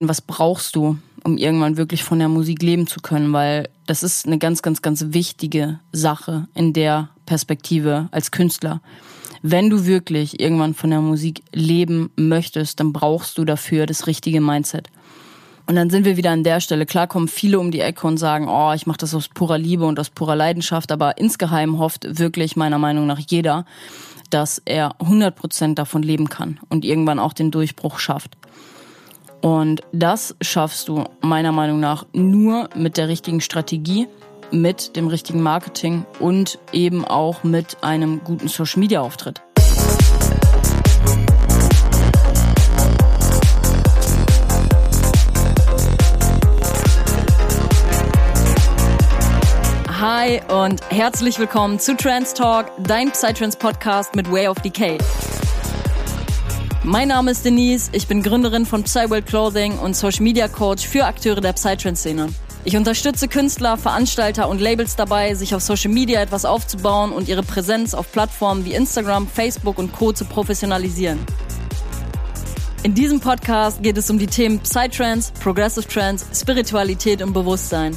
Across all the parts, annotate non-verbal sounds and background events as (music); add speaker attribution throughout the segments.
Speaker 1: Was brauchst du, um irgendwann wirklich von der Musik leben zu können? Weil das ist eine ganz, ganz, ganz wichtige Sache in der Perspektive als Künstler. Wenn du wirklich irgendwann von der Musik leben möchtest, dann brauchst du dafür das richtige Mindset. Und dann sind wir wieder an der Stelle. Klar kommen viele um die Ecke und sagen, oh, ich mache das aus purer Liebe und aus purer Leidenschaft, aber insgeheim hofft wirklich meiner Meinung nach jeder, dass er 100% davon leben kann und irgendwann auch den Durchbruch schafft. Und das schaffst du meiner Meinung nach nur mit der richtigen Strategie, mit dem richtigen Marketing und eben auch mit einem guten Social-Media-Auftritt. Hi und herzlich willkommen zu Trans Talk, dein Psytrance Podcast mit Way of Decay. Mein Name ist Denise, ich bin Gründerin von Psyworld Clothing und Social Media Coach für Akteure der Psytrance-Szene. Ich unterstütze Künstler, Veranstalter und Labels dabei, sich auf Social Media etwas aufzubauen und ihre Präsenz auf Plattformen wie Instagram, Facebook und Co. zu professionalisieren. In diesem Podcast geht es um die Themen Psytrance, Progressive Trance, Spiritualität und Bewusstsein.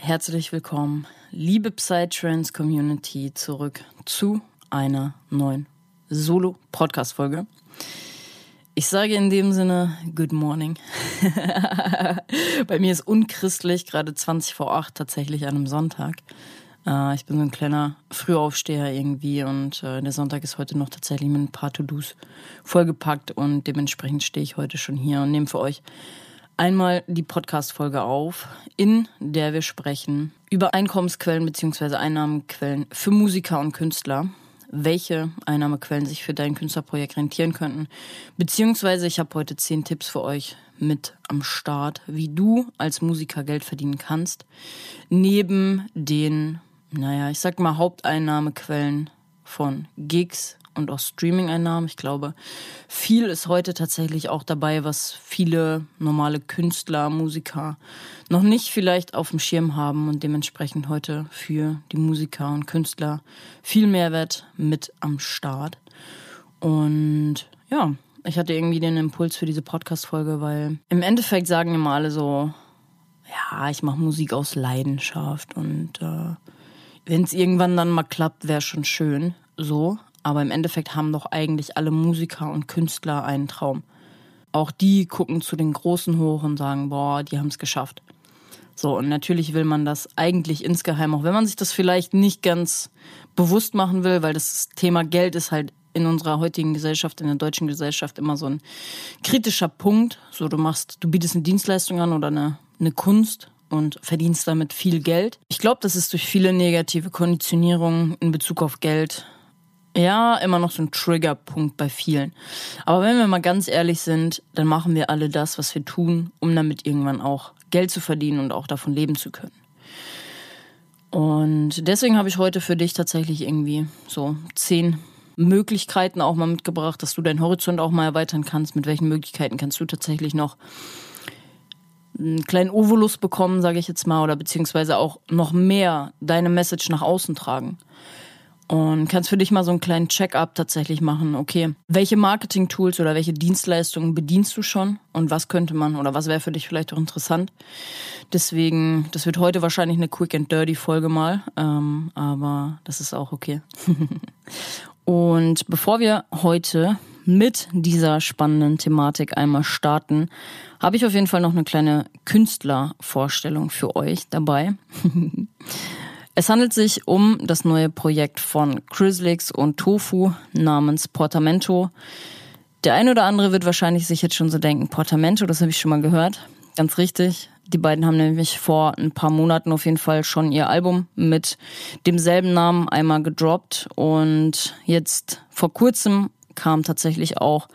Speaker 1: herzlich willkommen, liebe Psytrance Community, zurück zu einer neuen Solo-Podcast-Folge. Ich sage in dem Sinne Good Morning. (laughs) Bei mir ist unchristlich, gerade 20 vor 8 tatsächlich an einem Sonntag. Äh, ich bin so ein kleiner Frühaufsteher irgendwie und äh, der Sonntag ist heute noch tatsächlich mit ein paar To-Dos vollgepackt und dementsprechend stehe ich heute schon hier und nehme für euch einmal die Podcast-Folge auf, in der wir sprechen über Einkommensquellen bzw. Einnahmequellen für Musiker und Künstler. Welche Einnahmequellen sich für dein Künstlerprojekt rentieren könnten. Beziehungsweise ich habe heute zehn Tipps für euch mit am Start, wie du als Musiker Geld verdienen kannst. Neben den, naja, ich sag mal Haupteinnahmequellen von Gigs, und auch Streaming-Einnahmen. Ich glaube, viel ist heute tatsächlich auch dabei, was viele normale Künstler, Musiker noch nicht vielleicht auf dem Schirm haben und dementsprechend heute für die Musiker und Künstler viel Mehrwert mit am Start. Und ja, ich hatte irgendwie den Impuls für diese Podcast-Folge, weil im Endeffekt sagen immer alle so, ja, ich mache Musik aus Leidenschaft und äh, wenn es irgendwann dann mal klappt, wäre schon schön. So, aber im Endeffekt haben doch eigentlich alle Musiker und Künstler einen Traum. Auch die gucken zu den Großen hoch und sagen, boah, die haben es geschafft. So, und natürlich will man das eigentlich insgeheim, auch wenn man sich das vielleicht nicht ganz bewusst machen will, weil das Thema Geld ist halt in unserer heutigen Gesellschaft, in der deutschen Gesellschaft immer so ein kritischer Punkt. So, du machst, du bietest eine Dienstleistung an oder eine, eine Kunst und verdienst damit viel Geld. Ich glaube, das ist durch viele negative Konditionierungen in Bezug auf Geld ja, immer noch so ein Triggerpunkt bei vielen. Aber wenn wir mal ganz ehrlich sind, dann machen wir alle das, was wir tun, um damit irgendwann auch Geld zu verdienen und auch davon leben zu können. Und deswegen habe ich heute für dich tatsächlich irgendwie so zehn Möglichkeiten auch mal mitgebracht, dass du deinen Horizont auch mal erweitern kannst. Mit welchen Möglichkeiten kannst du tatsächlich noch einen kleinen Ovolus bekommen, sage ich jetzt mal, oder beziehungsweise auch noch mehr deine Message nach außen tragen. Und kannst für dich mal so einen kleinen Check-up tatsächlich machen. Okay, welche Marketing-Tools oder welche Dienstleistungen bedienst du schon? Und was könnte man oder was wäre für dich vielleicht auch interessant? Deswegen, das wird heute wahrscheinlich eine Quick and Dirty Folge mal, ähm, aber das ist auch okay. (laughs) Und bevor wir heute mit dieser spannenden Thematik einmal starten, habe ich auf jeden Fall noch eine kleine Künstlervorstellung für euch dabei. (laughs) Es handelt sich um das neue Projekt von Chrislix und Tofu namens Portamento. Der ein oder andere wird wahrscheinlich sich jetzt schon so denken, Portamento, das habe ich schon mal gehört. Ganz richtig. Die beiden haben nämlich vor ein paar Monaten auf jeden Fall schon ihr Album mit demselben Namen einmal gedroppt und jetzt vor kurzem kam tatsächlich auch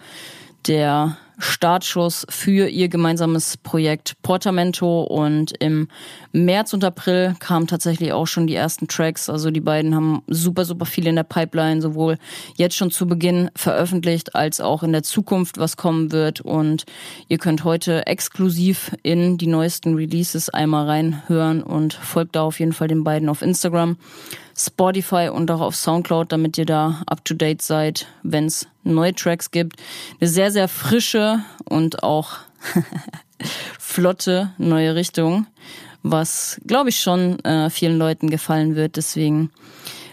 Speaker 1: der Startschuss für ihr gemeinsames Projekt Portamento und im März und April kamen tatsächlich auch schon die ersten Tracks. Also die beiden haben super, super viel in der Pipeline, sowohl jetzt schon zu Beginn veröffentlicht als auch in der Zukunft, was kommen wird. Und ihr könnt heute exklusiv in die neuesten Releases einmal reinhören und folgt da auf jeden Fall den beiden auf Instagram. Spotify und auch auf Soundcloud, damit ihr da up to date seid, wenn es neue Tracks gibt. Eine sehr, sehr frische und auch (laughs) flotte neue Richtung, was glaube ich schon äh, vielen Leuten gefallen wird. Deswegen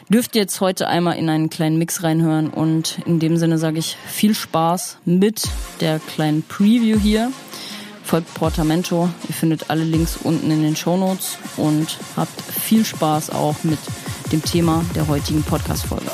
Speaker 1: dürft ihr jetzt heute einmal in einen kleinen Mix reinhören und in dem Sinne sage ich viel Spaß mit der kleinen Preview hier. Folgt Portamento. Ihr findet alle Links unten in den Show Notes und habt viel Spaß auch mit dem Thema der heutigen Podcast-Folge.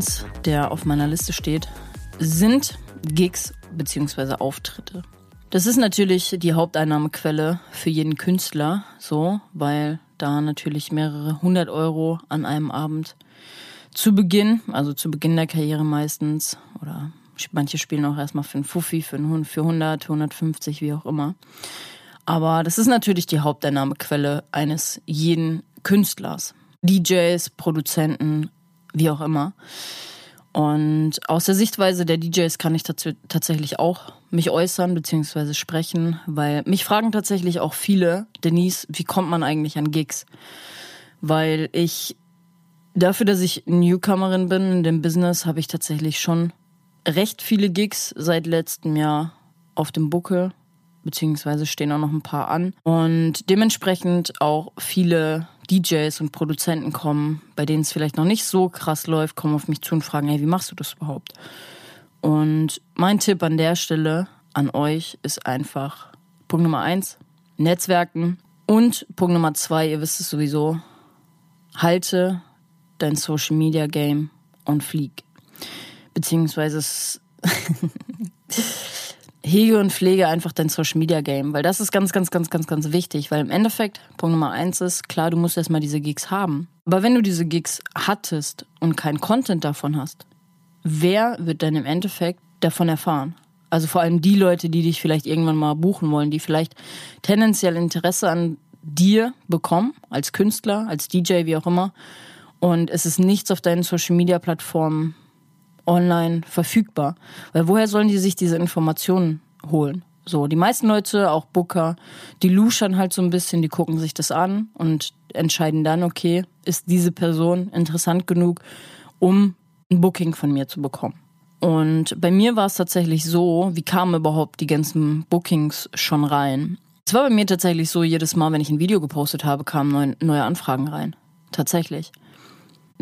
Speaker 1: Eins, der auf meiner Liste steht, sind Gigs bzw. Auftritte. Das ist natürlich die Haupteinnahmequelle für jeden Künstler, so, weil da natürlich mehrere hundert Euro an einem Abend zu Beginn, also zu Beginn der Karriere meistens, oder manche spielen auch erstmal für einen Fuffi, für, einen, für 100, 150, wie auch immer. Aber das ist natürlich die Haupteinnahmequelle eines jeden Künstlers. DJs, Produzenten, wie auch immer. Und aus der Sichtweise der DJs kann ich tatsächlich auch mich äußern bzw. sprechen, weil mich fragen tatsächlich auch viele, Denise, wie kommt man eigentlich an Gigs? Weil ich dafür, dass ich Newcomerin bin in dem Business, habe ich tatsächlich schon recht viele Gigs seit letztem Jahr auf dem Buckel, beziehungsweise stehen auch noch ein paar an. Und dementsprechend auch viele DJs und Produzenten kommen, bei denen es vielleicht noch nicht so krass läuft, kommen auf mich zu und fragen, hey, wie machst du das überhaupt? Und mein Tipp an der Stelle an euch ist einfach Punkt Nummer eins, Netzwerken. Und Punkt Nummer zwei, ihr wisst es sowieso, halte dein Social Media Game und flieg. Beziehungsweise (laughs) hege und pflege einfach dein Social Media Game, weil das ist ganz, ganz, ganz, ganz, ganz wichtig, weil im Endeffekt, Punkt Nummer eins ist, klar, du musst erstmal diese Gigs haben. Aber wenn du diese Gigs hattest und kein Content davon hast, wer wird denn im Endeffekt davon erfahren? Also vor allem die Leute, die dich vielleicht irgendwann mal buchen wollen, die vielleicht tendenziell Interesse an dir bekommen, als Künstler, als DJ, wie auch immer. Und es ist nichts auf deinen Social Media Plattformen online verfügbar. Weil woher sollen die sich diese Informationen holen? So, die meisten Leute, auch Booker, die luschern halt so ein bisschen, die gucken sich das an und entscheiden dann, okay, ist diese Person interessant genug, um ein Booking von mir zu bekommen. Und bei mir war es tatsächlich so, wie kamen überhaupt die ganzen Bookings schon rein? Es war bei mir tatsächlich so, jedes Mal, wenn ich ein Video gepostet habe, kamen neue, neue Anfragen rein. Tatsächlich.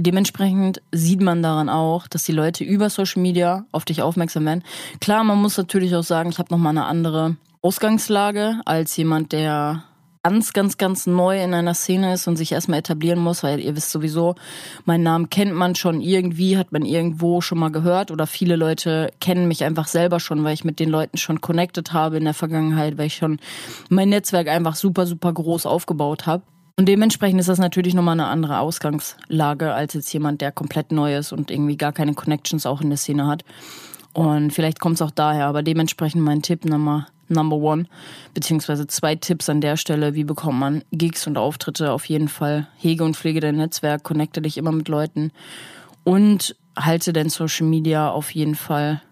Speaker 1: Dementsprechend sieht man daran auch, dass die Leute über Social Media auf dich aufmerksam werden. Klar, man muss natürlich auch sagen, ich habe nochmal eine andere Ausgangslage als jemand, der ganz, ganz, ganz neu in einer Szene ist und sich erstmal etablieren muss, weil ihr wisst sowieso, meinen Namen kennt man schon irgendwie, hat man irgendwo schon mal gehört oder viele Leute kennen mich einfach selber schon, weil ich mit den Leuten schon connected habe in der Vergangenheit, weil ich schon mein Netzwerk einfach super, super groß aufgebaut habe. Und dementsprechend ist das natürlich nochmal eine andere Ausgangslage als jetzt jemand, der komplett neu ist und irgendwie gar keine Connections auch in der Szene hat. Und vielleicht kommt es auch daher, aber dementsprechend mein Tipp Nummer, Number One, beziehungsweise zwei Tipps an der Stelle, wie bekommt man Gigs und Auftritte auf jeden Fall. Hege und pflege dein Netzwerk, connecte dich immer mit Leuten und halte dein Social Media auf jeden Fall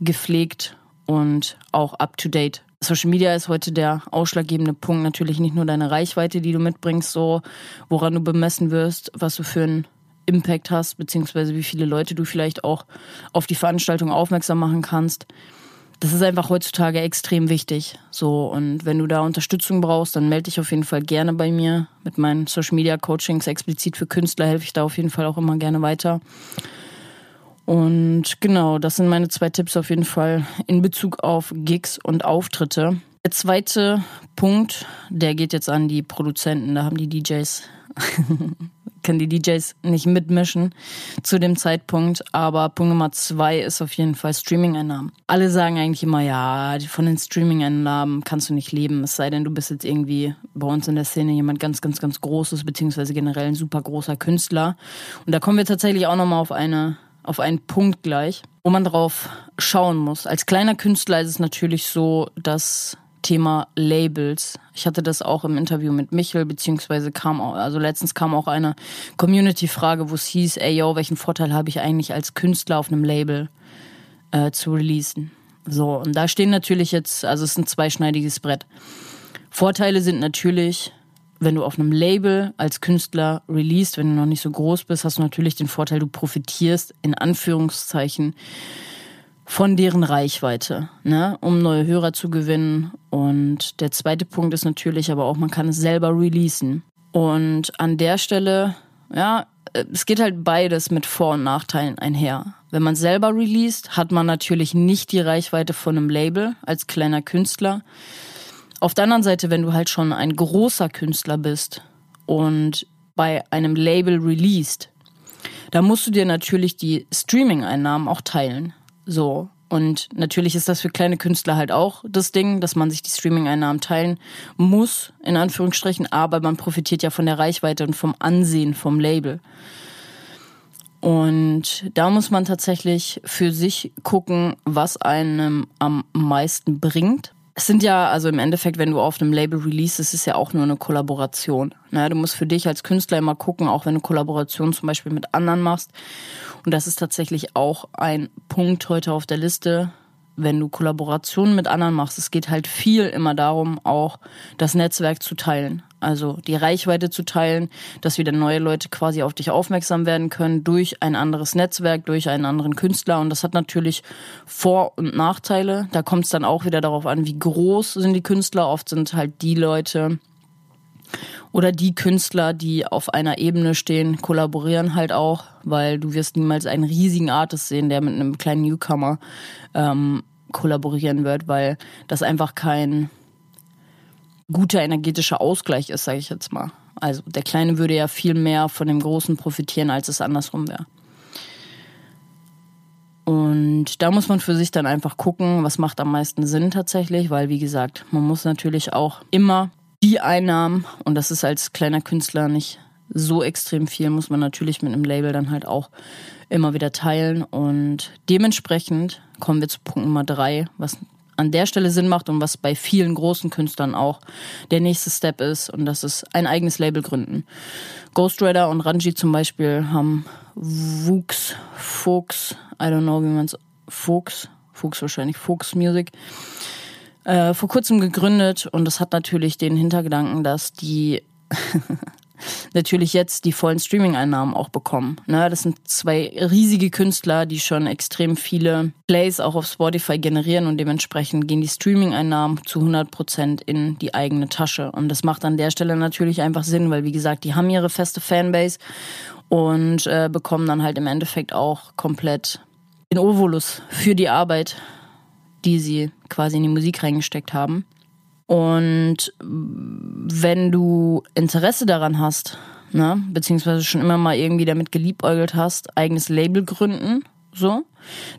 Speaker 1: gepflegt und auch up to date. Social Media ist heute der ausschlaggebende Punkt. Natürlich nicht nur deine Reichweite, die du mitbringst, so woran du bemessen wirst, was du für einen Impact hast, beziehungsweise wie viele Leute du vielleicht auch auf die Veranstaltung aufmerksam machen kannst. Das ist einfach heutzutage extrem wichtig. So, und wenn du da Unterstützung brauchst, dann melde dich auf jeden Fall gerne bei mir. Mit meinen Social Media Coachings explizit für Künstler helfe ich da auf jeden Fall auch immer gerne weiter. Und genau, das sind meine zwei Tipps auf jeden Fall in Bezug auf Gigs und Auftritte. Der zweite Punkt, der geht jetzt an die Produzenten. Da haben die DJs, (laughs) können die DJs nicht mitmischen zu dem Zeitpunkt. Aber Punkt Nummer zwei ist auf jeden Fall Streaming-Einnahmen. Alle sagen eigentlich immer, ja, von den Streaming-Einnahmen kannst du nicht leben. Es sei denn, du bist jetzt irgendwie bei uns in der Szene jemand ganz, ganz, ganz Großes, beziehungsweise generell ein super großer Künstler. Und da kommen wir tatsächlich auch nochmal auf eine auf einen Punkt gleich, wo man drauf schauen muss. Als kleiner Künstler ist es natürlich so, dass Thema Labels. Ich hatte das auch im Interview mit Michel, beziehungsweise kam auch, also letztens kam auch eine Community-Frage, wo es hieß, ey yo, welchen Vorteil habe ich eigentlich als Künstler auf einem Label äh, zu releasen? So, und da stehen natürlich jetzt, also es ist ein zweischneidiges Brett. Vorteile sind natürlich, wenn du auf einem Label als Künstler released, wenn du noch nicht so groß bist, hast du natürlich den Vorteil, du profitierst in Anführungszeichen von deren Reichweite, ne, um neue Hörer zu gewinnen. Und der zweite Punkt ist natürlich aber auch, man kann es selber releasen. Und an der Stelle, ja, es geht halt beides mit Vor- und Nachteilen einher. Wenn man selber released, hat man natürlich nicht die Reichweite von einem Label als kleiner Künstler. Auf der anderen Seite, wenn du halt schon ein großer Künstler bist und bei einem Label released, da musst du dir natürlich die Streaming-Einnahmen auch teilen. So. Und natürlich ist das für kleine Künstler halt auch das Ding, dass man sich die Streaming-Einnahmen teilen muss, in Anführungsstrichen, aber man profitiert ja von der Reichweite und vom Ansehen vom Label. Und da muss man tatsächlich für sich gucken, was einem am meisten bringt. Es sind ja, also im Endeffekt, wenn du auf einem Label release, es ja auch nur eine Kollaboration. Naja, du musst für dich als Künstler immer gucken, auch wenn du Kollaborationen zum Beispiel mit anderen machst. Und das ist tatsächlich auch ein Punkt heute auf der Liste, wenn du Kollaborationen mit anderen machst. Es geht halt viel immer darum, auch das Netzwerk zu teilen also die Reichweite zu teilen, dass wieder neue Leute quasi auf dich aufmerksam werden können durch ein anderes Netzwerk, durch einen anderen Künstler. Und das hat natürlich Vor- und Nachteile. Da kommt es dann auch wieder darauf an, wie groß sind die Künstler. Oft sind halt die Leute oder die Künstler, die auf einer Ebene stehen, kollaborieren halt auch, weil du wirst niemals einen riesigen Artist sehen, der mit einem kleinen Newcomer ähm, kollaborieren wird, weil das einfach kein guter energetischer Ausgleich ist, sage ich jetzt mal. Also der Kleine würde ja viel mehr von dem Großen profitieren, als es andersrum wäre. Und da muss man für sich dann einfach gucken, was macht am meisten Sinn tatsächlich, weil wie gesagt, man muss natürlich auch immer die Einnahmen, und das ist als kleiner Künstler nicht so extrem viel, muss man natürlich mit einem Label dann halt auch immer wieder teilen. Und dementsprechend kommen wir zu Punkt Nummer drei, was an der Stelle Sinn macht und was bei vielen großen Künstlern auch der nächste Step ist. Und das ist ein eigenes Label gründen. Ghost Rider und Ranji zum Beispiel haben Wuchs, Fuchs, I don't know, wie man es, Fuchs, Fuchs wahrscheinlich, Fuchs Music, äh, vor kurzem gegründet und das hat natürlich den Hintergedanken, dass die (laughs) natürlich jetzt die vollen Streaming-Einnahmen auch bekommen. Ne, das sind zwei riesige Künstler, die schon extrem viele Plays auch auf Spotify generieren und dementsprechend gehen die Streaming-Einnahmen zu 100 Prozent in die eigene Tasche. Und das macht an der Stelle natürlich einfach Sinn, weil wie gesagt, die haben ihre feste Fanbase und äh, bekommen dann halt im Endeffekt auch komplett den Ovolus für die Arbeit, die sie quasi in die Musik reingesteckt haben. Und wenn du Interesse daran hast, ne, beziehungsweise schon immer mal irgendwie damit geliebäugelt hast, eigenes Label gründen, so,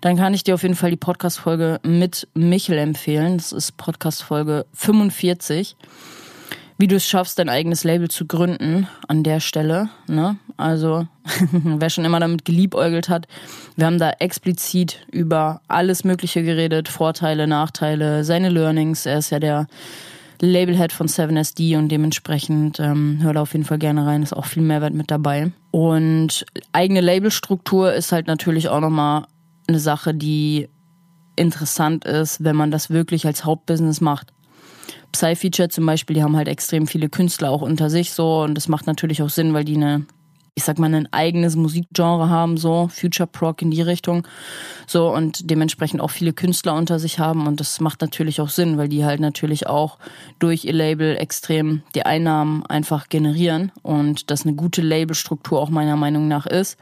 Speaker 1: dann kann ich dir auf jeden Fall die Podcast-Folge mit Michel empfehlen. Das ist Podcast-Folge 45 wie du es schaffst, dein eigenes Label zu gründen an der Stelle. Ne? Also (laughs) wer schon immer damit geliebäugelt hat, wir haben da explizit über alles Mögliche geredet, Vorteile, Nachteile, seine Learnings. Er ist ja der Labelhead von 7SD und dementsprechend ähm, hör da auf jeden Fall gerne rein, ist auch viel Mehrwert mit dabei. Und eigene Labelstruktur ist halt natürlich auch nochmal eine Sache, die interessant ist, wenn man das wirklich als Hauptbusiness macht. Psy-Feature zum Beispiel, die haben halt extrem viele Künstler auch unter sich so. Und das macht natürlich auch Sinn, weil die eine, ich sag mal, ein eigenes Musikgenre haben, so. Future Proc in die Richtung, so und dementsprechend auch viele Künstler unter sich haben. Und das macht natürlich auch Sinn, weil die halt natürlich auch durch ihr Label extrem die Einnahmen einfach generieren. Und das eine gute Labelstruktur auch meiner Meinung nach ist.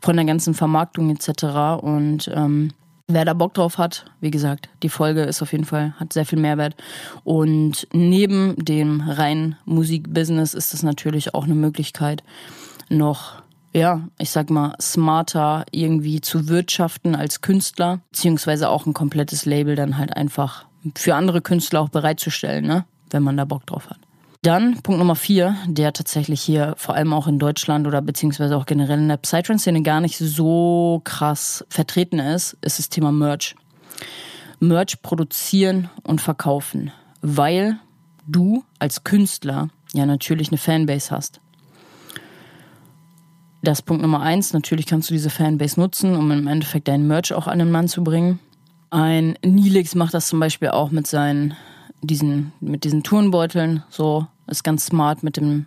Speaker 1: Von der ganzen Vermarktung etc. Und ähm, Wer da Bock drauf hat, wie gesagt, die Folge ist auf jeden Fall, hat sehr viel Mehrwert. Und neben dem reinen Musikbusiness ist es natürlich auch eine Möglichkeit, noch, ja, ich sag mal, smarter irgendwie zu wirtschaften als Künstler, beziehungsweise auch ein komplettes Label dann halt einfach für andere Künstler auch bereitzustellen, ne? Wenn man da Bock drauf hat. Dann Punkt Nummer vier, der tatsächlich hier vor allem auch in Deutschland oder beziehungsweise auch generell in der Psytrance-Szene gar nicht so krass vertreten ist, ist das Thema Merch. Merch produzieren und verkaufen, weil du als Künstler ja natürlich eine Fanbase hast. Das Punkt Nummer eins, natürlich kannst du diese Fanbase nutzen, um im Endeffekt deinen Merch auch an den Mann zu bringen. Ein Nilix macht das zum Beispiel auch mit seinen diesen, mit diesen Turnbeuteln, so, ist ganz smart mit dem,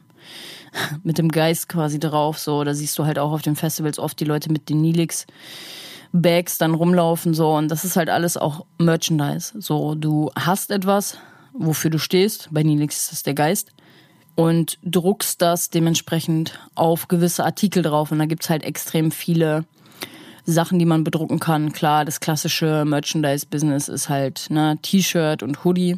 Speaker 1: (laughs) mit dem Geist quasi drauf, so, da siehst du halt auch auf den Festivals oft die Leute mit den Nilix Bags dann rumlaufen, so, und das ist halt alles auch Merchandise, so, du hast etwas, wofür du stehst, bei Nilix ist das der Geist, und druckst das dementsprechend auf gewisse Artikel drauf, und da gibt's halt extrem viele Sachen, die man bedrucken kann. Klar, das klassische Merchandise-Business ist halt ne, T-Shirt und Hoodie.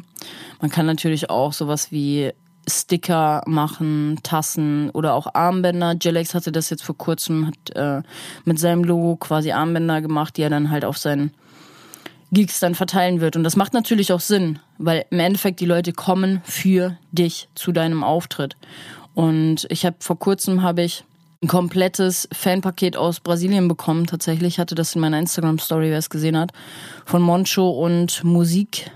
Speaker 1: Man kann natürlich auch sowas wie Sticker machen, Tassen oder auch Armbänder. Jilex hatte das jetzt vor kurzem, hat äh, mit seinem Logo quasi Armbänder gemacht, die er dann halt auf seinen Gigs dann verteilen wird. Und das macht natürlich auch Sinn, weil im Endeffekt die Leute kommen für dich zu deinem Auftritt. Und ich habe vor kurzem habe ich ein komplettes Fanpaket aus Brasilien bekommen. Tatsächlich hatte das in meiner Instagram-Story, wer es gesehen hat, von Moncho und Musik.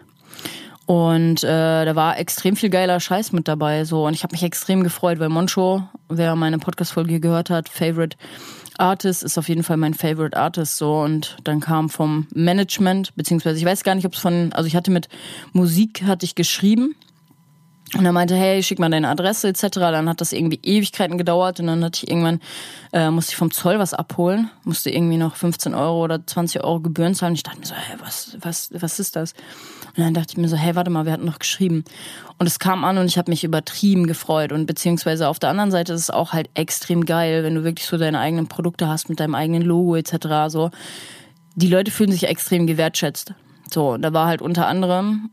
Speaker 1: Und äh, da war extrem viel geiler Scheiß mit dabei. So und ich habe mich extrem gefreut, weil Moncho, wer meine Podcast-Folge gehört hat, Favorite Artist ist auf jeden Fall mein Favorite Artist so und dann kam vom Management beziehungsweise ich weiß gar nicht, ob es von also ich hatte mit Musik hatte ich geschrieben und er meinte, hey, schick mal deine Adresse etc. Dann hat das irgendwie Ewigkeiten gedauert und dann hatte ich irgendwann, äh, musste ich vom Zoll was abholen, musste irgendwie noch 15 Euro oder 20 Euro Gebühren zahlen. Ich dachte mir so, hey, was, was, was ist das? Und dann dachte ich mir so, hey, warte mal, wir hatten noch geschrieben. Und es kam an und ich habe mich übertrieben gefreut. Und beziehungsweise auf der anderen Seite ist es auch halt extrem geil, wenn du wirklich so deine eigenen Produkte hast mit deinem eigenen Logo etc. So, die Leute fühlen sich extrem gewertschätzt. So, da war halt unter anderem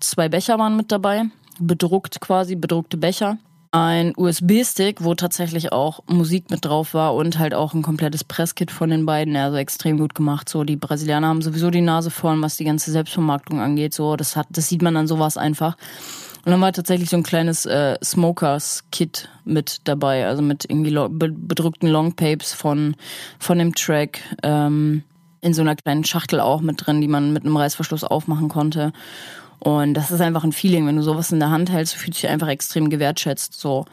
Speaker 1: zwei Becher waren mit dabei bedruckt quasi, bedruckte Becher. Ein USB-Stick, wo tatsächlich auch Musik mit drauf war und halt auch ein komplettes Presskit von den beiden. Also extrem gut gemacht. So, die Brasilianer haben sowieso die Nase vorn, was die ganze Selbstvermarktung angeht. So, das hat, das sieht man an sowas einfach. Und dann war tatsächlich so ein kleines äh, Smokers-Kit mit dabei, also mit irgendwie bedruckten Longpapes von, von dem Track. Ähm, in so einer kleinen Schachtel auch mit drin, die man mit einem Reißverschluss aufmachen konnte. Und das ist einfach ein Feeling, wenn du sowas in der Hand hältst, fühlst du dich einfach extrem gewertschätzt so.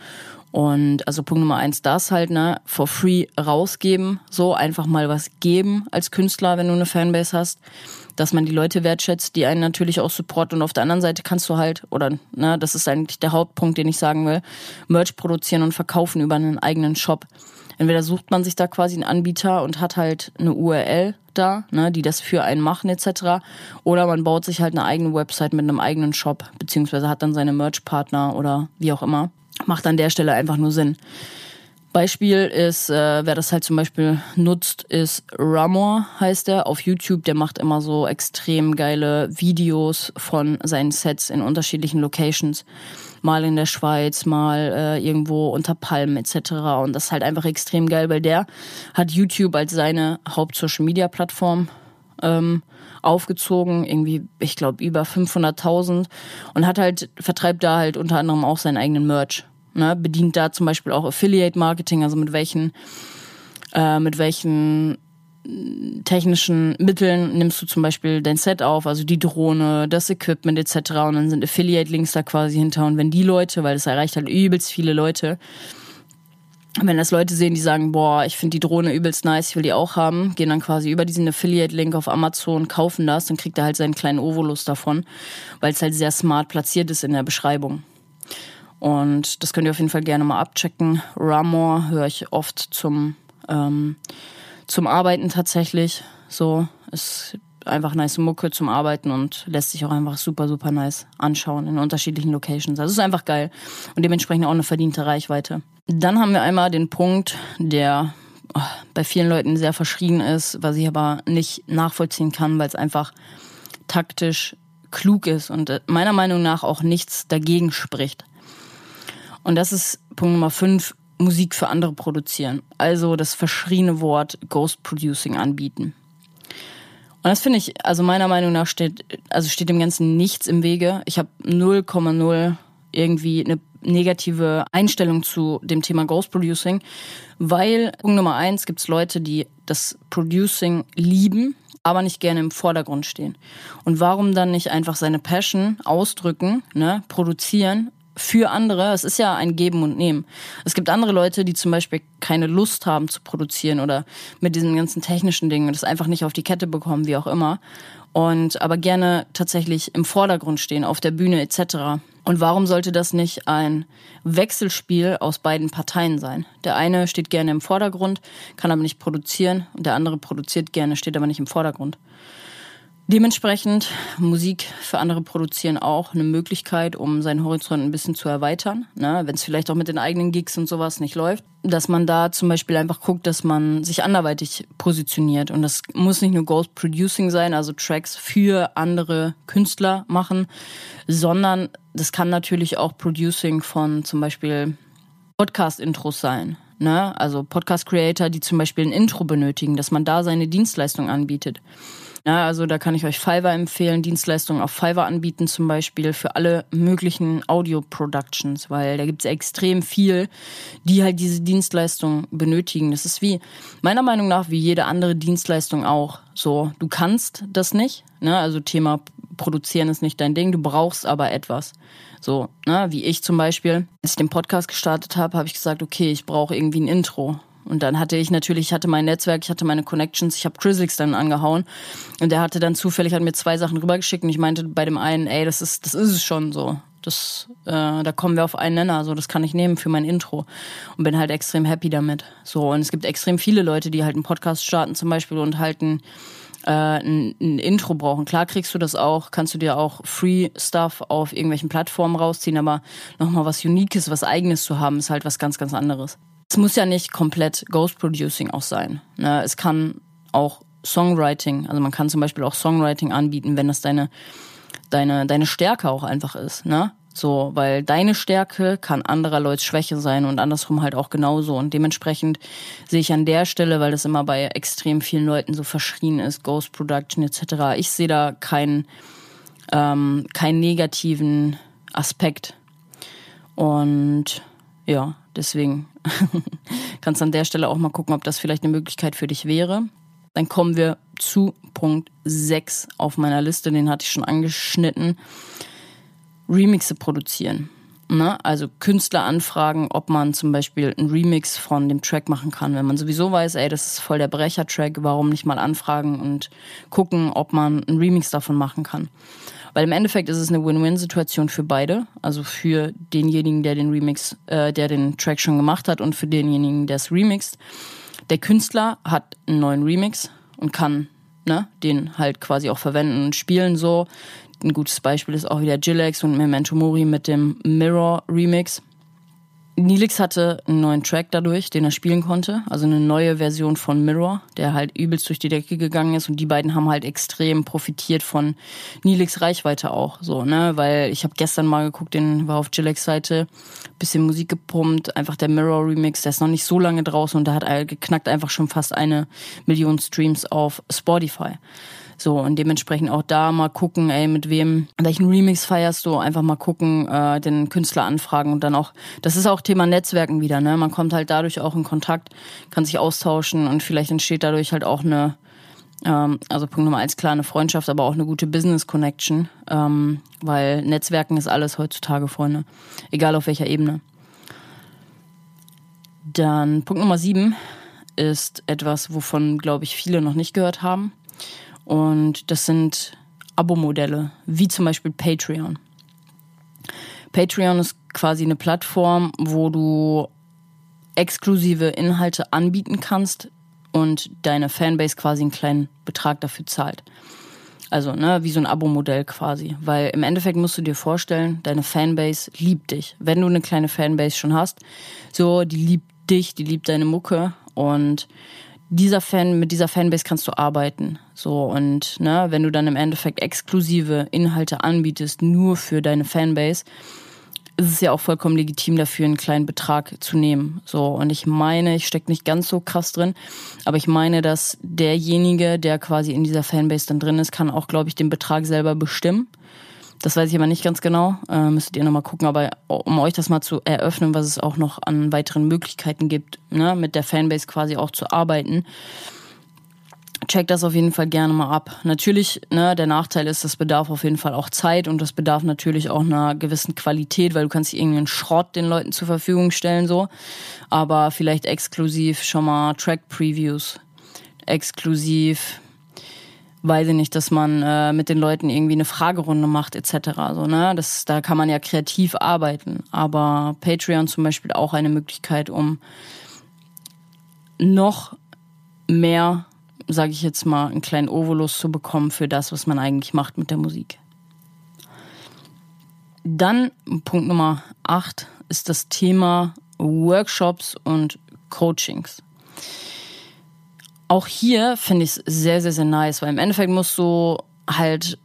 Speaker 1: Und also Punkt Nummer eins, das halt, ne, for free rausgeben, so einfach mal was geben als Künstler, wenn du eine Fanbase hast, dass man die Leute wertschätzt, die einen natürlich auch supporten. Und auf der anderen Seite kannst du halt, oder, ne, das ist eigentlich der Hauptpunkt, den ich sagen will, Merch produzieren und verkaufen über einen eigenen Shop. Entweder sucht man sich da quasi einen Anbieter und hat halt eine URL da, ne, die das für einen machen etc. Oder man baut sich halt eine eigene Website mit einem eigenen Shop, beziehungsweise hat dann seine Merch-Partner oder wie auch immer macht an der Stelle einfach nur Sinn. Beispiel ist, äh, wer das halt zum Beispiel nutzt, ist Ramor, heißt er, auf YouTube. Der macht immer so extrem geile Videos von seinen Sets in unterschiedlichen Locations. Mal in der Schweiz, mal äh, irgendwo unter Palmen etc. Und das ist halt einfach extrem geil, weil der hat YouTube als seine Haupt-Social-Media-Plattform ähm, aufgezogen, irgendwie, ich glaube, über 500.000 und hat halt, vertreibt da halt unter anderem auch seinen eigenen Merch. Ne? Bedient da zum Beispiel auch Affiliate Marketing, also mit welchen, äh, mit welchen technischen Mitteln nimmst du zum Beispiel dein Set auf, also die Drohne, das Equipment etc. Und dann sind Affiliate-Links da quasi hinter. Und wenn die Leute, weil das erreicht halt übelst viele Leute, wenn das Leute sehen, die sagen, boah, ich finde die Drohne übelst nice, ich will die auch haben, gehen dann quasi über diesen Affiliate-Link auf Amazon, kaufen das, dann kriegt er halt seinen kleinen Ovolus davon, weil es halt sehr smart platziert ist in der Beschreibung. Und das könnt ihr auf jeden Fall gerne mal abchecken. Ramor höre ich oft zum, ähm, zum Arbeiten tatsächlich. So ist einfach nice Mucke zum Arbeiten und lässt sich auch einfach super, super nice anschauen in unterschiedlichen Locations. Also ist einfach geil und dementsprechend auch eine verdiente Reichweite. Dann haben wir einmal den Punkt, der oh, bei vielen Leuten sehr verschrien ist, was ich aber nicht nachvollziehen kann, weil es einfach taktisch klug ist und äh, meiner Meinung nach auch nichts dagegen spricht. Und das ist Punkt Nummer fünf, Musik für andere produzieren. Also das verschriene Wort Ghost Producing anbieten. Und das finde ich, also meiner Meinung nach steht, also steht dem Ganzen nichts im Wege. Ich habe 0,0 irgendwie eine negative Einstellung zu dem Thema Ghost Producing, weil Punkt Nummer eins gibt es Leute, die das Producing lieben, aber nicht gerne im Vordergrund stehen. Und warum dann nicht einfach seine Passion ausdrücken, ne, produzieren für andere. Es ist ja ein Geben und Nehmen. Es gibt andere Leute, die zum Beispiel keine Lust haben zu produzieren oder mit diesen ganzen technischen Dingen und das einfach nicht auf die Kette bekommen, wie auch immer. Und aber gerne tatsächlich im Vordergrund stehen, auf der Bühne etc. Und warum sollte das nicht ein Wechselspiel aus beiden Parteien sein? Der eine steht gerne im Vordergrund, kann aber nicht produzieren und der andere produziert gerne, steht aber nicht im Vordergrund. Dementsprechend Musik für andere produzieren auch eine Möglichkeit, um seinen Horizont ein bisschen zu erweitern. Ne? Wenn es vielleicht auch mit den eigenen Gigs und sowas nicht läuft, dass man da zum Beispiel einfach guckt, dass man sich anderweitig positioniert. Und das muss nicht nur Ghost Producing sein, also Tracks für andere Künstler machen, sondern das kann natürlich auch Producing von zum Beispiel Podcast-Intros sein. Ne? Also Podcast-Creator, die zum Beispiel ein Intro benötigen, dass man da seine Dienstleistung anbietet. Ja, also da kann ich euch Fiverr empfehlen, Dienstleistungen auf Fiverr anbieten, zum Beispiel für alle möglichen Audio-Productions, weil da gibt es extrem viel, die halt diese Dienstleistung benötigen. Das ist wie, meiner Meinung nach, wie jede andere Dienstleistung auch. So, du kannst das nicht, ne? Also Thema Produzieren ist nicht dein Ding, du brauchst aber etwas. So, ne, wie ich zum Beispiel, als ich den Podcast gestartet habe, habe ich gesagt, okay, ich brauche irgendwie ein Intro. Und dann hatte ich natürlich, ich hatte mein Netzwerk, ich hatte meine Connections, ich habe Chrislix dann angehauen und der hatte dann zufällig, hat mir zwei Sachen rübergeschickt und ich meinte bei dem einen, ey, das ist, das ist es schon so. Das, äh, da kommen wir auf einen Nenner, so das kann ich nehmen für mein Intro und bin halt extrem happy damit. So und es gibt extrem viele Leute, die halt einen Podcast starten zum Beispiel und halt ein, äh, ein, ein Intro brauchen. Klar kriegst du das auch, kannst du dir auch Free Stuff auf irgendwelchen Plattformen rausziehen, aber nochmal was Uniques, was Eigenes zu haben, ist halt was ganz, ganz anderes. Es muss ja nicht komplett Ghost Producing auch sein. Ne? Es kann auch Songwriting, also man kann zum Beispiel auch Songwriting anbieten, wenn das deine, deine, deine Stärke auch einfach ist. Ne? So, weil deine Stärke kann anderer Leute Schwäche sein und andersrum halt auch genauso. Und dementsprechend sehe ich an der Stelle, weil das immer bei extrem vielen Leuten so verschrien ist, Ghost Production etc., ich sehe da keinen, ähm, keinen negativen Aspekt. Und ja, deswegen (laughs) kannst du an der Stelle auch mal gucken, ob das vielleicht eine Möglichkeit für dich wäre. Dann kommen wir zu Punkt 6 auf meiner Liste, den hatte ich schon angeschnitten. Remixe produzieren. Ne? Also Künstler anfragen, ob man zum Beispiel einen Remix von dem Track machen kann. Wenn man sowieso weiß, ey, das ist voll der Brecher-Track, warum nicht mal anfragen und gucken, ob man einen Remix davon machen kann. Weil im Endeffekt ist es eine Win-Win-Situation für beide. Also für denjenigen, der den Remix, äh, der den Track schon gemacht hat und für denjenigen, der es remixt. Der Künstler hat einen neuen Remix und kann ne, den halt quasi auch verwenden und spielen so. Ein gutes Beispiel ist auch wieder Gilex und Memento Mori mit dem Mirror Remix. Nilix hatte einen neuen Track dadurch, den er spielen konnte, also eine neue Version von Mirror, der halt übelst durch die Decke gegangen ist und die beiden haben halt extrem profitiert von Nilix Reichweite auch, so, ne, weil ich habe gestern mal geguckt, den war auf Gilex Seite, bisschen Musik gepumpt, einfach der Mirror Remix, der ist noch nicht so lange draußen und der hat geknackt einfach schon fast eine Million Streams auf Spotify. So, und dementsprechend auch da mal gucken, ey, mit wem, welchen Remix feierst du, einfach mal gucken, äh, den Künstler anfragen und dann auch, das ist auch Thema Netzwerken wieder, ne? Man kommt halt dadurch auch in Kontakt, kann sich austauschen und vielleicht entsteht dadurch halt auch eine, ähm, also Punkt Nummer eins, klar, eine Freundschaft, aber auch eine gute Business Connection, ähm, weil Netzwerken ist alles heutzutage, Freunde. Egal auf welcher Ebene. Dann Punkt Nummer sieben ist etwas, wovon, glaube ich, viele noch nicht gehört haben. Und das sind Abo-Modelle, wie zum Beispiel Patreon. Patreon ist quasi eine Plattform, wo du exklusive Inhalte anbieten kannst und deine Fanbase quasi einen kleinen Betrag dafür zahlt. Also, ne, wie so ein Abo-Modell quasi. Weil im Endeffekt musst du dir vorstellen, deine Fanbase liebt dich. Wenn du eine kleine Fanbase schon hast, so, die liebt dich, die liebt deine Mucke und dieser Fan, mit dieser Fanbase kannst du arbeiten. So, und ne, wenn du dann im Endeffekt exklusive Inhalte anbietest, nur für deine Fanbase, ist es ja auch vollkommen legitim dafür, einen kleinen Betrag zu nehmen. So, und ich meine, ich stecke nicht ganz so krass drin, aber ich meine, dass derjenige, der quasi in dieser Fanbase dann drin ist, kann auch, glaube ich, den Betrag selber bestimmen. Das weiß ich aber nicht ganz genau. Äh, müsstet ihr nochmal gucken. Aber um euch das mal zu eröffnen, was es auch noch an weiteren Möglichkeiten gibt, ne, mit der Fanbase quasi auch zu arbeiten, checkt das auf jeden Fall gerne mal ab. Natürlich, ne, der Nachteil ist, das bedarf auf jeden Fall auch Zeit und das bedarf natürlich auch einer gewissen Qualität, weil du kannst irgendeinen Schrott den Leuten zur Verfügung stellen, so. Aber vielleicht exklusiv schon mal Track-Previews. Exklusiv weiß ich nicht, dass man äh, mit den Leuten irgendwie eine Fragerunde macht etc. So, ne? das, da kann man ja kreativ arbeiten. Aber Patreon zum Beispiel auch eine Möglichkeit, um noch mehr, sage ich jetzt mal, einen kleinen Ovolus zu bekommen für das, was man eigentlich macht mit der Musik. Dann Punkt Nummer 8 ist das Thema Workshops und Coachings auch hier finde ich es sehr, sehr, sehr nice, weil im Endeffekt musst du halt,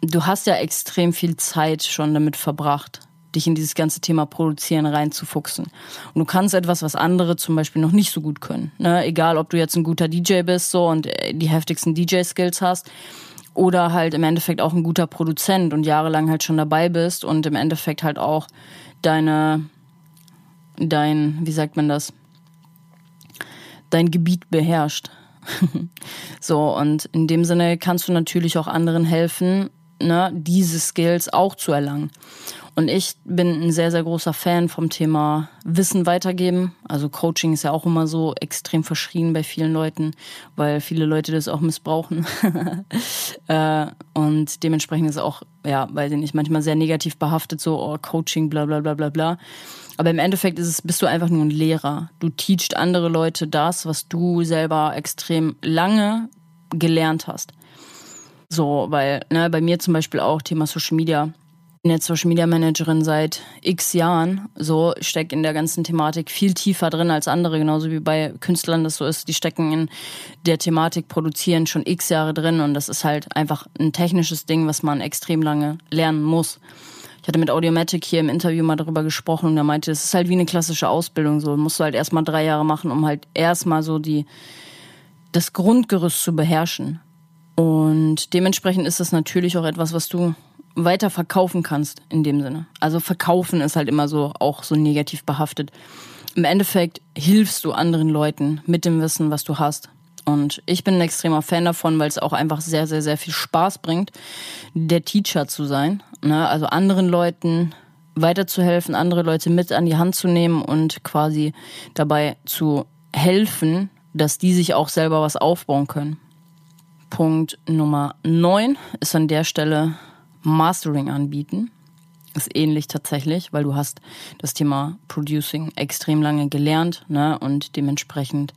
Speaker 1: du hast ja extrem viel Zeit schon damit verbracht, dich in dieses ganze Thema Produzieren reinzufuchsen. Und du kannst etwas, was andere zum Beispiel noch nicht so gut können. Ne? Egal, ob du jetzt ein guter DJ bist so und äh, die heftigsten DJ-Skills hast oder halt im Endeffekt auch ein guter Produzent und jahrelang halt schon dabei bist und im Endeffekt halt auch deine, dein, wie sagt man das, dein Gebiet beherrscht. So, und in dem Sinne kannst du natürlich auch anderen helfen, ne, diese Skills auch zu erlangen. Und ich bin ein sehr, sehr großer Fan vom Thema Wissen weitergeben. Also Coaching ist ja auch immer so extrem verschrien bei vielen Leuten, weil viele Leute das auch missbrauchen. (laughs) Äh, und dementsprechend ist auch, ja, weiß ich nicht, manchmal sehr negativ behaftet, so oh, Coaching, bla bla bla bla bla. Aber im Endeffekt ist es, bist du einfach nur ein Lehrer. Du teachst andere Leute das, was du selber extrem lange gelernt hast. So, weil, ne, bei mir zum Beispiel auch Thema Social Media. Ich bin jetzt Social Media Managerin seit x Jahren, so steckt in der ganzen Thematik viel tiefer drin als andere, genauso wie bei Künstlern das so ist. Die stecken in der Thematik produzieren schon x Jahre drin und das ist halt einfach ein technisches Ding, was man extrem lange lernen muss. Ich hatte mit Audiomatic hier im Interview mal darüber gesprochen und er meinte, es ist halt wie eine klassische Ausbildung. So musst du halt erstmal drei Jahre machen, um halt erstmal so die das Grundgerüst zu beherrschen. Und dementsprechend ist das natürlich auch etwas, was du weiter verkaufen kannst in dem Sinne. Also verkaufen ist halt immer so auch so negativ behaftet. Im Endeffekt hilfst du anderen Leuten mit dem Wissen, was du hast. Und ich bin ein extremer Fan davon, weil es auch einfach sehr, sehr, sehr viel Spaß bringt, der Teacher zu sein. Ne? Also anderen Leuten weiterzuhelfen, andere Leute mit an die Hand zu nehmen und quasi dabei zu helfen, dass die sich auch selber was aufbauen können. Punkt Nummer 9 ist an der Stelle Mastering anbieten. Ist ähnlich tatsächlich, weil du hast das Thema Producing extrem lange gelernt ne? und dementsprechend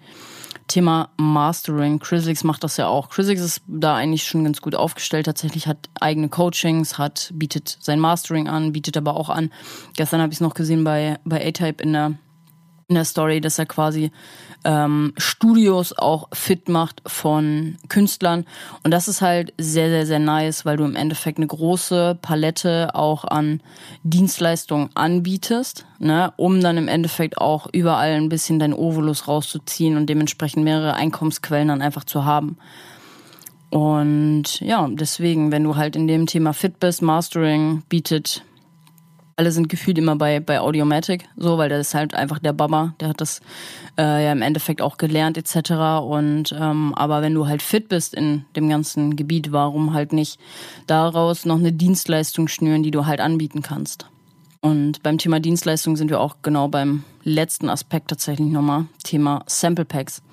Speaker 1: Thema Mastering. Chrisix macht das ja auch. Chrisix ist da eigentlich schon ganz gut aufgestellt. Tatsächlich hat eigene Coachings, hat bietet sein Mastering an, bietet aber auch an. Gestern habe ich es noch gesehen bei bei A-Type in der in der Story, dass er quasi ähm, Studios auch fit macht von Künstlern. Und das ist halt sehr, sehr, sehr nice, weil du im Endeffekt eine große Palette auch an Dienstleistungen anbietest, ne, um dann im Endeffekt auch überall ein bisschen dein Ovolus rauszuziehen und dementsprechend mehrere Einkommensquellen dann einfach zu haben. Und ja, deswegen, wenn du halt in dem Thema fit bist, Mastering bietet alle sind gefühlt immer bei, bei Audiomatic, so, weil der ist halt einfach der Baba, der hat das äh, ja im Endeffekt auch gelernt etc. Und ähm, aber wenn du halt fit bist in dem ganzen Gebiet, warum halt nicht daraus noch eine Dienstleistung schnüren, die du halt anbieten kannst? Und beim Thema Dienstleistung sind wir auch genau beim letzten Aspekt tatsächlich nochmal, Thema Sample Packs.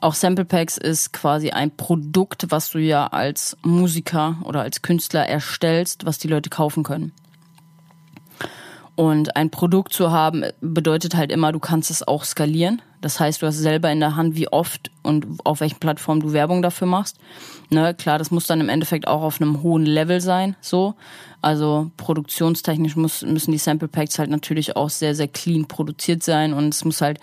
Speaker 1: Auch Sample Packs ist quasi ein Produkt, was du ja als Musiker oder als Künstler erstellst, was die Leute kaufen können. Und ein Produkt zu haben bedeutet halt immer, du kannst es auch skalieren. Das heißt, du hast selber in der Hand, wie oft und auf welchen Plattformen du Werbung dafür machst. Ne, klar, das muss dann im Endeffekt auch auf einem hohen Level sein, so. Also produktionstechnisch muss, müssen die Sample Packs halt natürlich auch sehr, sehr clean produziert sein und es muss halt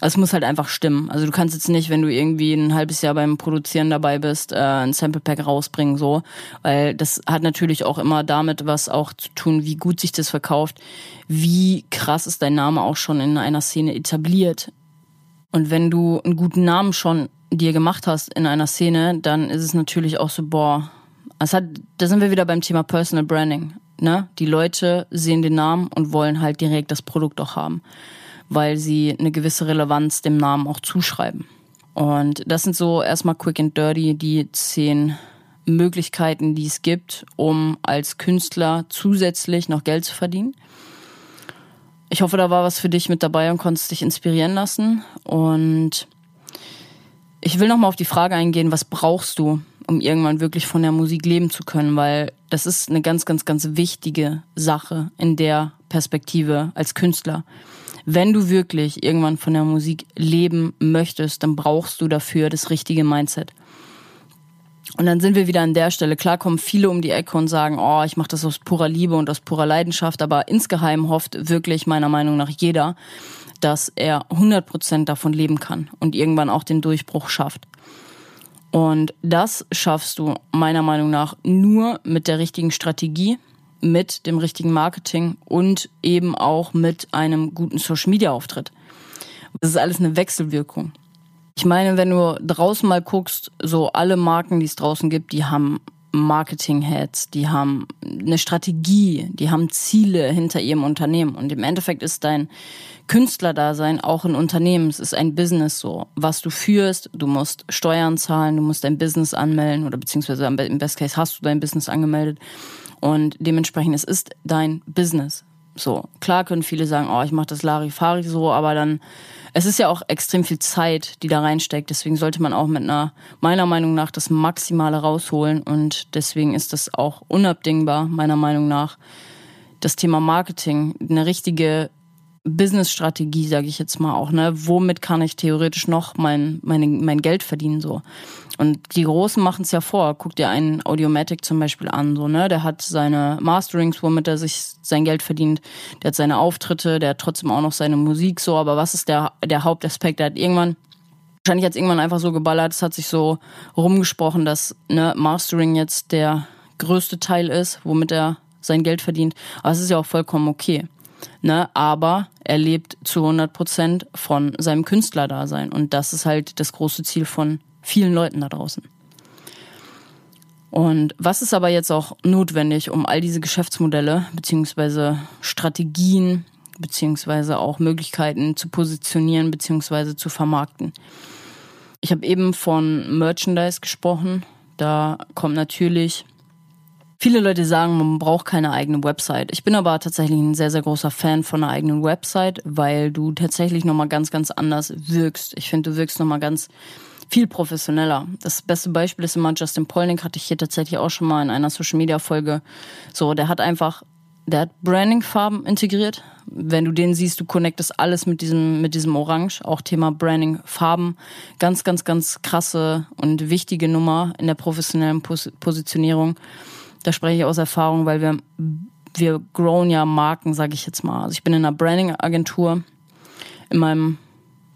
Speaker 1: es muss halt einfach stimmen. Also du kannst jetzt nicht, wenn du irgendwie ein halbes Jahr beim Produzieren dabei bist, äh, ein Sample Pack rausbringen, so. Weil das hat natürlich auch immer damit was auch zu tun, wie gut sich das verkauft, wie krass ist dein Name auch schon in einer Szene etabliert. Und wenn du einen guten Namen schon dir gemacht hast in einer Szene, dann ist es natürlich auch so, boah, es hat, da sind wir wieder beim Thema Personal Branding. Ne? Die Leute sehen den Namen und wollen halt direkt das Produkt auch haben weil sie eine gewisse Relevanz dem Namen auch zuschreiben. Und das sind so erstmal quick and dirty die zehn Möglichkeiten, die es gibt, um als Künstler zusätzlich noch Geld zu verdienen. Ich hoffe, da war was für dich mit dabei und konntest dich inspirieren lassen. Und ich will nochmal auf die Frage eingehen, was brauchst du, um irgendwann wirklich von der Musik leben zu können? Weil das ist eine ganz, ganz, ganz wichtige Sache in der Perspektive als Künstler wenn du wirklich irgendwann von der Musik leben möchtest, dann brauchst du dafür das richtige Mindset. Und dann sind wir wieder an der Stelle. Klar kommen viele um die Ecke und sagen, oh, ich mache das aus purer Liebe und aus purer Leidenschaft, aber insgeheim hofft wirklich meiner Meinung nach jeder, dass er 100% davon leben kann und irgendwann auch den Durchbruch schafft. Und das schaffst du meiner Meinung nach nur mit der richtigen Strategie, mit dem richtigen Marketing und eben auch mit einem guten Social Media Auftritt. Das ist alles eine Wechselwirkung. Ich meine, wenn du draußen mal guckst, so alle Marken, die es draußen gibt, die haben Marketing-Heads, die haben eine Strategie, die haben Ziele hinter ihrem Unternehmen. Und im Endeffekt ist dein Künstlerdasein auch ein Unternehmen. Es ist ein Business so. Was du führst, du musst Steuern zahlen, du musst dein Business anmelden oder beziehungsweise im Best Case hast du dein Business angemeldet. Und dementsprechend, es ist dein Business. So, klar können viele sagen, oh, ich mache das Larifari so, aber dann, es ist ja auch extrem viel Zeit, die da reinsteckt. Deswegen sollte man auch mit einer, meiner Meinung nach, das Maximale rausholen. Und deswegen ist das auch unabdingbar, meiner Meinung nach, das Thema Marketing, eine richtige Business-Strategie, sage ich jetzt mal auch, ne? Womit kann ich theoretisch noch mein, mein, mein Geld verdienen so? Und die Großen machen es ja vor. Guck dir einen Audiomatic zum Beispiel an, so ne? Der hat seine Masterings, womit er sich sein Geld verdient. Der hat seine Auftritte, der hat trotzdem auch noch seine Musik so. Aber was ist der der Hauptaspekt? Der hat irgendwann wahrscheinlich hat irgendwann einfach so geballert. Es hat sich so rumgesprochen, dass ne Mastering jetzt der größte Teil ist, womit er sein Geld verdient. Aber es ist ja auch vollkommen okay. Ne, aber er lebt zu 100 Prozent von seinem Künstlerdasein. Und das ist halt das große Ziel von vielen Leuten da draußen. Und was ist aber jetzt auch notwendig, um all diese Geschäftsmodelle beziehungsweise Strategien beziehungsweise auch Möglichkeiten zu positionieren beziehungsweise zu vermarkten? Ich habe eben von Merchandise gesprochen. Da kommt natürlich Viele Leute sagen, man braucht keine eigene Website. Ich bin aber tatsächlich ein sehr, sehr großer Fan von einer eigenen Website, weil du tatsächlich nochmal ganz, ganz anders wirkst. Ich finde, du wirkst nochmal ganz viel professioneller. Das beste Beispiel ist immer Justin Polnick, hatte ich hier tatsächlich auch schon mal in einer Social Media Folge. So, der hat einfach, der hat Branding-Farben integriert. Wenn du den siehst, du connectest alles mit diesem, mit diesem Orange. Auch Thema Branding, Farben. Ganz, ganz, ganz krasse und wichtige Nummer in der professionellen Pos Positionierung. Da spreche ich aus Erfahrung, weil wir, wir growen ja Marken, sage ich jetzt mal. Also ich bin in einer Branding-Agentur in meinem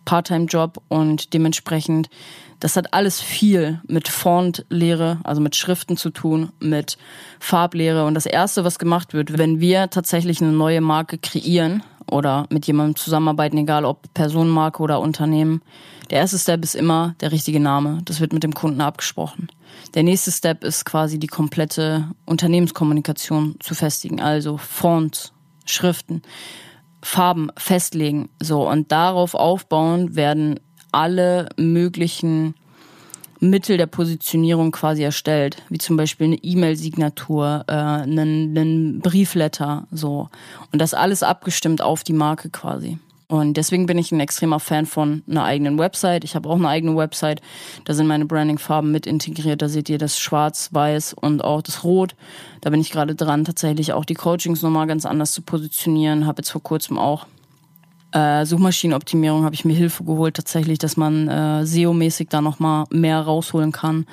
Speaker 1: Part-Time-Job und dementsprechend, das hat alles viel mit Fontlehre, also mit Schriften zu tun, mit Farblehre. Und das Erste, was gemacht wird, wenn wir tatsächlich eine neue Marke kreieren oder mit jemandem zusammenarbeiten, egal ob Personenmarke oder Unternehmen, der erste Step ist immer der richtige Name. Das wird mit dem Kunden abgesprochen. Der nächste Step ist quasi die komplette Unternehmenskommunikation zu festigen, also Fonts, Schriften. Farben festlegen. So, und darauf aufbauen werden alle möglichen Mittel der Positionierung quasi erstellt, wie zum Beispiel eine E-Mail-Signatur, äh, einen, einen Briefletter, so. Und das alles abgestimmt auf die Marke quasi. Und deswegen bin ich ein extremer Fan von einer eigenen Website. Ich habe auch eine eigene Website. Da sind meine Branding-Farben mit integriert. Da seht ihr das Schwarz, Weiß und auch das Rot. Da bin ich gerade dran, tatsächlich auch die Coachings nochmal ganz anders zu positionieren. Habe jetzt vor kurzem auch äh, Suchmaschinenoptimierung habe ich mir Hilfe geholt, tatsächlich, dass man äh, SEO-mäßig da nochmal mehr rausholen kann.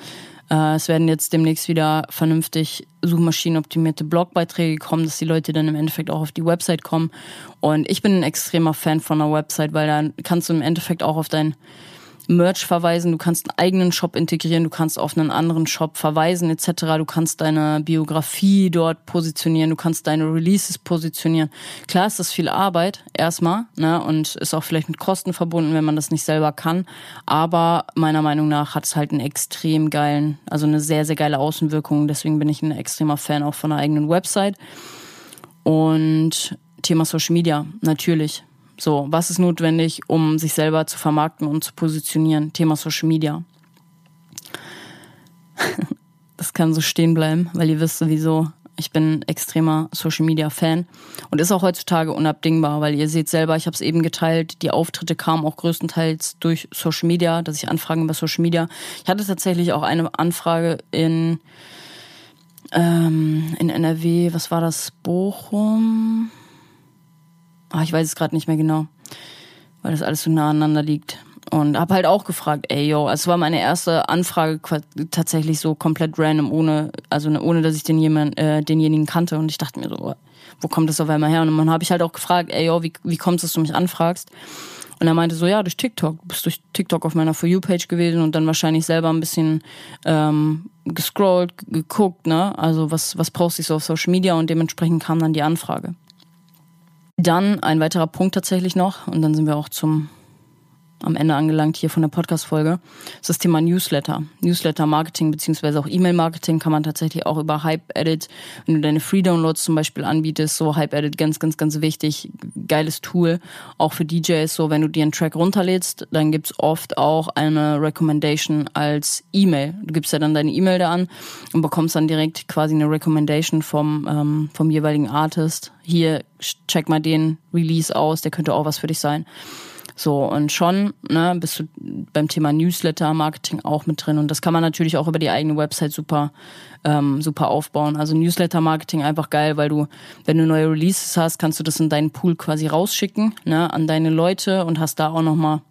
Speaker 1: Äh, es werden jetzt demnächst wieder vernünftig suchmaschinenoptimierte Blogbeiträge kommen, dass die Leute dann im Endeffekt auch auf die Website kommen. Und ich bin ein extremer Fan von einer Website, weil dann kannst du im Endeffekt auch auf dein Merch verweisen, du kannst einen eigenen Shop integrieren, du kannst auf einen anderen Shop verweisen etc. Du kannst deine Biografie dort positionieren, du kannst deine Releases positionieren. Klar ist das viel Arbeit erstmal ne, und ist auch vielleicht mit Kosten verbunden, wenn man das nicht selber kann. Aber meiner Meinung nach hat es halt einen extrem geilen, also eine sehr, sehr geile Außenwirkung. Deswegen bin ich ein extremer Fan auch von einer eigenen Website. Und Thema Social Media, natürlich. So, was ist notwendig, um sich selber zu vermarkten und zu positionieren? Thema Social Media. (laughs) das kann so stehen bleiben, weil ihr wisst sowieso, ich bin extremer Social Media Fan und ist auch heutzutage unabdingbar, weil ihr seht selber, ich habe es eben geteilt, die Auftritte kamen auch größtenteils durch Social Media, dass ich Anfragen über Social Media. Ich hatte tatsächlich auch eine Anfrage in ähm, in NRW, was war das? Bochum? Ah, ich weiß es gerade nicht mehr genau, weil das alles so nah aneinander liegt. Und habe halt auch gefragt, ey, yo, also es war meine erste Anfrage tatsächlich so komplett random, ohne, also ne, ohne dass ich den jemand, äh, denjenigen kannte. Und ich dachte mir so, wo kommt das auf einmal her? Und dann habe ich halt auch gefragt, ey, yo, wie, wie kommt es, dass du mich anfragst? Und er meinte so, ja, durch TikTok. Du bist durch TikTok auf meiner For You-Page gewesen und dann wahrscheinlich selber ein bisschen ähm, gescrollt, geguckt, ne? Also was, was poste ich so auf Social Media und dementsprechend kam dann die Anfrage. Dann ein weiterer Punkt tatsächlich noch, und dann sind wir auch zum am Ende angelangt hier von der Podcast-Folge, ist das Thema Newsletter. Newsletter-Marketing beziehungsweise auch E-Mail-Marketing kann man tatsächlich auch über Hype-Edit, wenn du deine Free-Downloads zum Beispiel anbietest, so Hype-Edit ganz, ganz, ganz wichtig, geiles Tool, auch für DJs, so wenn du dir einen Track runterlädst, dann gibt's oft auch eine Recommendation als E-Mail. Du gibst ja dann deine E-Mail da an und bekommst dann direkt quasi eine Recommendation vom, ähm, vom jeweiligen Artist. Hier, check mal den Release aus, der könnte auch was für dich sein. So, und schon ne, bist du beim Thema Newsletter-Marketing auch mit drin. Und das kann man natürlich auch über die eigene Website super, ähm, super aufbauen. Also Newsletter-Marketing einfach geil, weil du, wenn du neue Releases hast, kannst du das in deinen Pool quasi rausschicken, ne, an deine Leute und hast da auch nochmal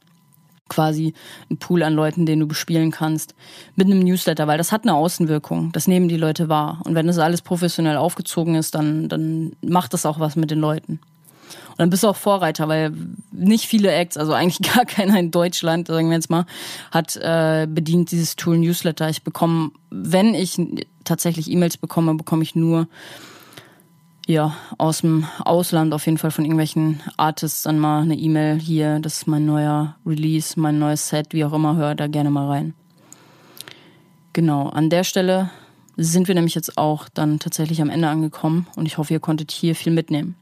Speaker 1: quasi einen Pool an Leuten, den du bespielen kannst mit einem Newsletter, weil das hat eine Außenwirkung. Das nehmen die Leute wahr. Und wenn das alles professionell aufgezogen ist, dann, dann macht das auch was mit den Leuten. Dann bist du auch Vorreiter, weil nicht viele Acts, also eigentlich (laughs) gar keiner in Deutschland, sagen wir jetzt mal, hat äh, bedient dieses Tool Newsletter. Ich bekomme, wenn ich tatsächlich E-Mails bekomme, bekomme ich nur ja, aus dem Ausland auf jeden Fall von irgendwelchen Artists dann mal eine E-Mail hier, das ist mein neuer Release, mein neues Set, wie auch immer, hör da gerne mal rein. Genau, an der Stelle sind wir nämlich jetzt auch dann tatsächlich am Ende angekommen und ich hoffe, ihr konntet hier viel mitnehmen.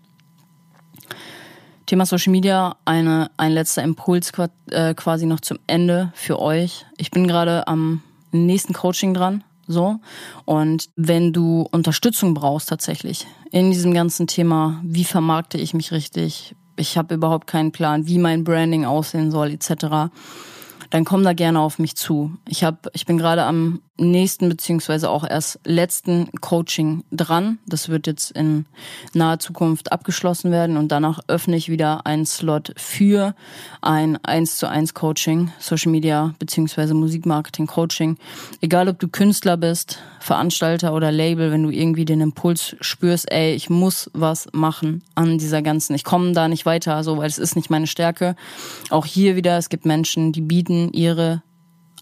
Speaker 1: Thema Social Media, eine, ein letzter Impuls äh, quasi noch zum Ende für euch. Ich bin gerade am nächsten Coaching dran So. Und wenn du Unterstützung brauchst tatsächlich in diesem ganzen Thema, wie vermarkte ich mich richtig? Ich habe überhaupt keinen Plan, wie mein Branding aussehen soll, etc dann komm da gerne auf mich zu. Ich hab, ich bin gerade am nächsten beziehungsweise auch erst letzten Coaching dran. Das wird jetzt in naher Zukunft abgeschlossen werden und danach öffne ich wieder einen Slot für ein 1 zu 1 Coaching, Social Media beziehungsweise Musikmarketing Coaching. Egal ob du Künstler bist, Veranstalter oder Label, wenn du irgendwie den Impuls spürst, ey, ich muss was machen an dieser ganzen, ich komme da nicht weiter, so, weil es ist nicht meine Stärke. Auch hier wieder, es gibt Menschen, die bieten ihre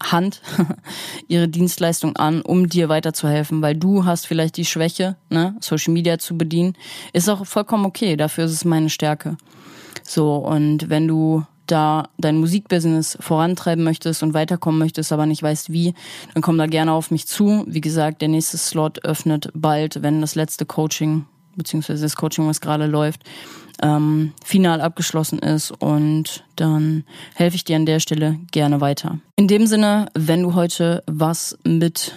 Speaker 1: Hand, (laughs) ihre Dienstleistung an, um dir weiterzuhelfen, weil du hast vielleicht die Schwäche, ne, Social Media zu bedienen. Ist auch vollkommen okay, dafür ist es meine Stärke. So, und wenn du da dein Musikbusiness vorantreiben möchtest und weiterkommen möchtest, aber nicht weißt wie, dann komm da gerne auf mich zu. Wie gesagt, der nächste Slot öffnet bald, wenn das letzte Coaching, beziehungsweise das Coaching, was gerade läuft, ähm, final abgeschlossen ist und dann helfe ich dir an der Stelle gerne weiter. In dem Sinne, wenn du heute was mit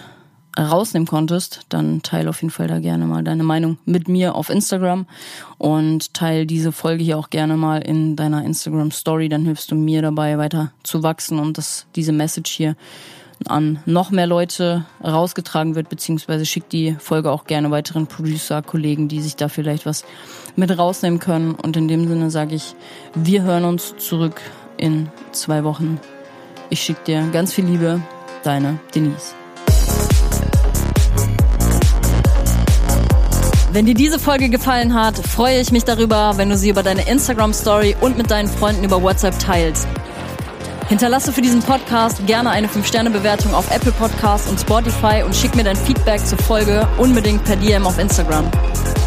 Speaker 1: rausnehmen konntest, dann teile auf jeden Fall da gerne mal deine Meinung mit mir auf Instagram und teile diese Folge hier auch gerne mal in deiner Instagram Story, dann hilfst du mir dabei weiter zu wachsen und dass diese Message hier an noch mehr Leute rausgetragen wird, beziehungsweise schickt die Folge auch gerne weiteren Producer, Kollegen, die sich da vielleicht was mit rausnehmen können. Und in dem Sinne sage ich, wir hören uns zurück in zwei Wochen. Ich schicke dir ganz viel Liebe, deine Denise. Wenn dir diese Folge gefallen hat, freue ich mich darüber, wenn du sie über deine Instagram Story und mit deinen Freunden über WhatsApp teilst. Hinterlasse für diesen Podcast gerne eine 5-Sterne-Bewertung auf Apple Podcasts und Spotify und schick mir dein Feedback zur Folge unbedingt per DM auf Instagram.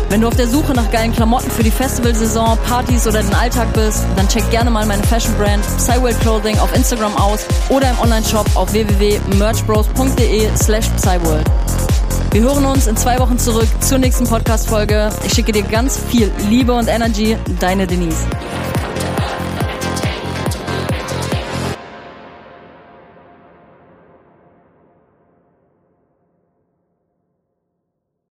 Speaker 1: Wenn du auf der Suche nach geilen Klamotten für die Festivalsaison, Partys oder den Alltag bist, dann check gerne mal meine Fashion Brand Psyworld Clothing auf Instagram aus oder im Onlineshop auf www.merchbros.de slash Psyworld. Wir hören uns in zwei Wochen zurück zur nächsten Podcast-Folge. Ich schicke dir ganz viel Liebe und Energy. Deine Denise.